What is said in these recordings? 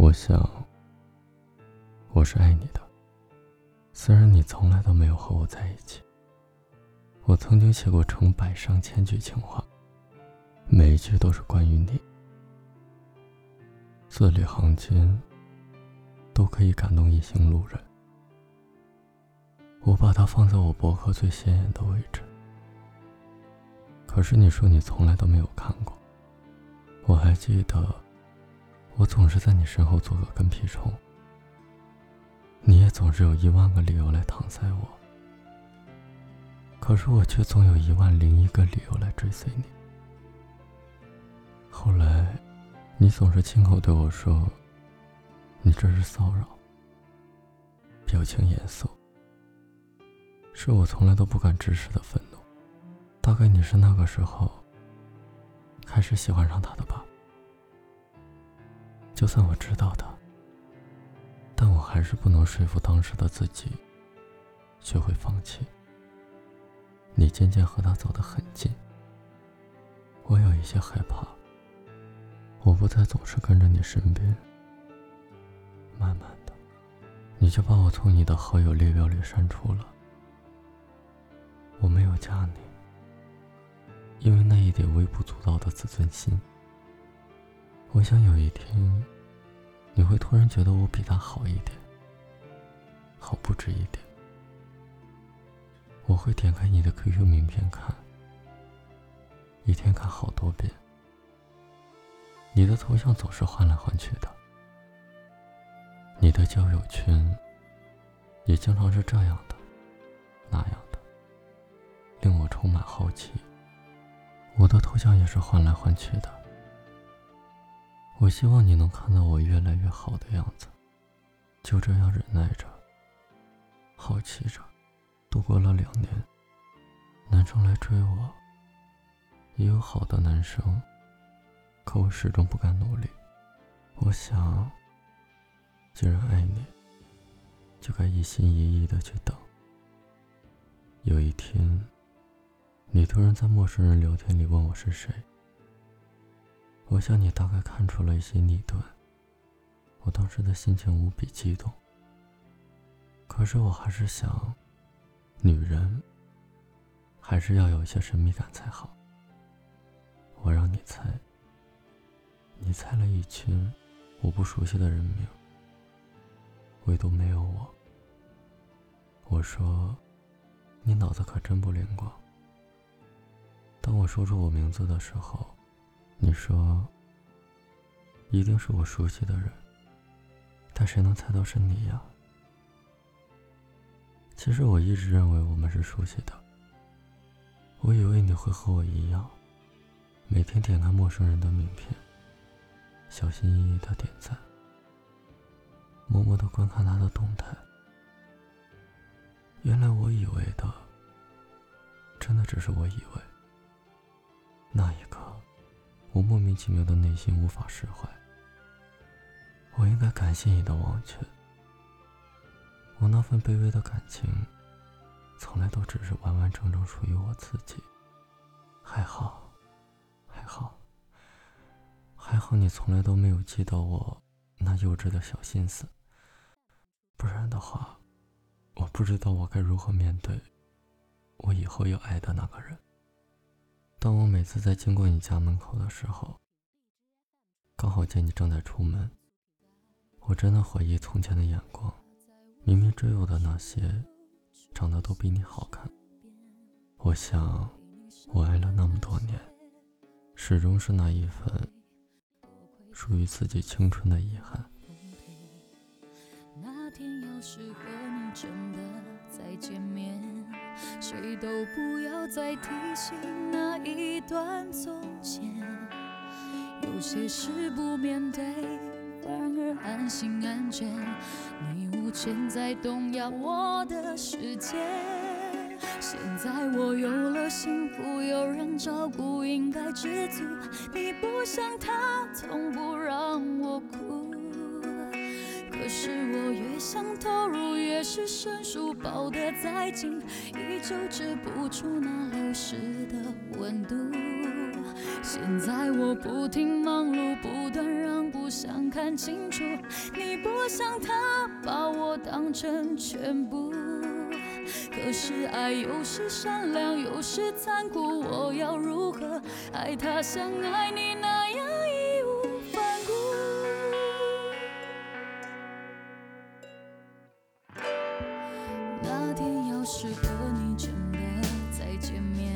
我想，我是爱你的。虽然你从来都没有和我在一起，我曾经写过成百上千句情话，每一句都是关于你，字里行间都可以感动一行路人。我把它放在我博客最显眼的位置。可是你说你从来都没有看过，我还记得，我总是在你身后做个跟屁虫，你也总是有一万个理由来搪塞我，可是我却总有一万零一个理由来追随你。后来，你总是亲口对我说：“你这是骚扰。”表情严肃，是我从来都不敢直视的愤怒。大概你是那个时候开始喜欢上他的吧？就算我知道的，但我还是不能说服当时的自己学会放弃。你渐渐和他走得很近，我有一些害怕。我不再总是跟着你身边，慢慢的，你就把我从你的好友列表里删除了。我没有加你。因为那一点微不足道的自尊心，我想有一天，你会突然觉得我比他好一点，好不止一点。我会点开你的 QQ 名片看，一天看好多遍。你的头像总是换来换去的，你的交友圈也经常是这样的、那样的，令我充满好奇。我的头像也是换来换去的。我希望你能看到我越来越好的样子，就这样忍耐着、好奇着，度过了两年。男生来追我，也有好的男生，可我始终不敢努力。我想，既然爱你，就该一心一意的去等。有一天。你突然在陌生人聊天里问我是谁，我想你大概看出了一些逆端。我当时的心情无比激动，可是我还是想，女人还是要有一些神秘感才好。我让你猜，你猜了一群我不熟悉的人名，唯独没有我。我说，你脑子可真不灵光。当我说出我名字的时候，你说：“一定是我熟悉的人。”但谁能猜到是你呀？其实我一直认为我们是熟悉的。我以为你会和我一样，每天点开陌生人的名片，小心翼翼的点赞，默默的观看他的动态。原来我以为的，真的只是我以为。那一，我莫名其妙的内心无法释怀。我应该感谢你的忘却。我那份卑微的感情，从来都只是完完整整属于我自己。还好，还好，还好，你从来都没有记到我那幼稚的小心思。不然的话，我不知道我该如何面对我以后要爱的那个人。当我每次在经过你家门口的时候，刚好见你正在出门，我真的怀疑从前的眼光。明明追我的那些，长得都比你好看。我想，我爱了那么多年，始终是那一份属于自己青春的遗憾。那天要是和你真的再见面。谁都不要再提醒那一段从前，有些事不面对，反而安心安全。你无权再动摇我的世界。现在我有了幸福，有人照顾，应该知足。你不想他，从不让我哭。可是我越想投入，越是生疏，抱得再紧，依旧止不住那流失的温度。现在我不停忙碌，不断让不想看清楚。你不想他把我当成全部，可是爱有时善良，有时残酷。我要如何爱他像爱你那样是和你真的再见面，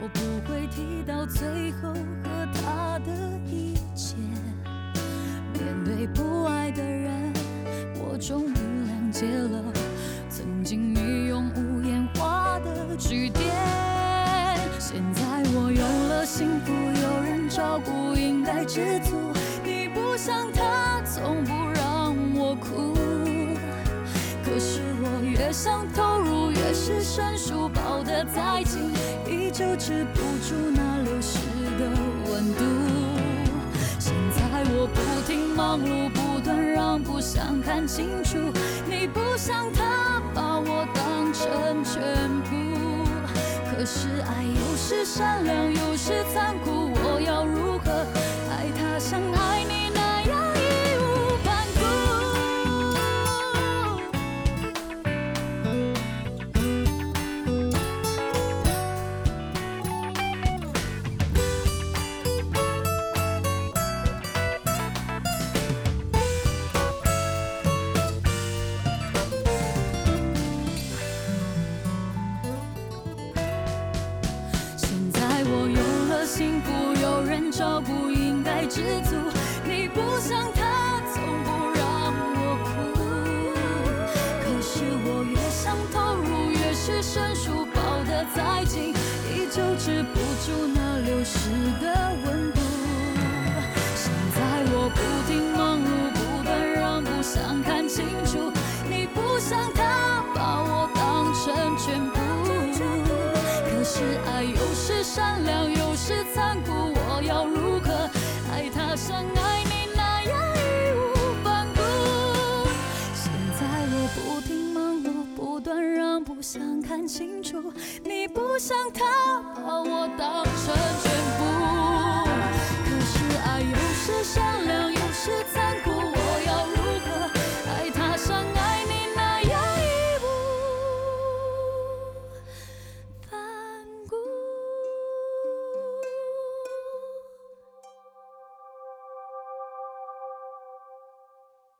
我不会提到最后和他的一切。面对不爱的人，我终于谅解了曾经你用无言画的句点。现在我有了幸福，有人照顾，应该知足。你不像他，从不让我哭。可是我越想是生疏，抱得再紧，依旧止不住那流失的温度。现在我不停忙碌，不断让不想看清楚。你不像他把我当成全部，可是爱有时善良，有时残酷。我要如何爱他像爱你知足。你不像他，从不让我哭。可是我越想投入，越是生疏，抱得再紧，依旧止不住那流失的温度。现在我不停忙碌，不断让不想看清楚。你不像他，把我当成全部。可是爱有时善良，有时残酷。我要如爱他像爱你那样义无反顾？现在我不停忙碌，不断让不想看清楚。你不像他，把我当成全部。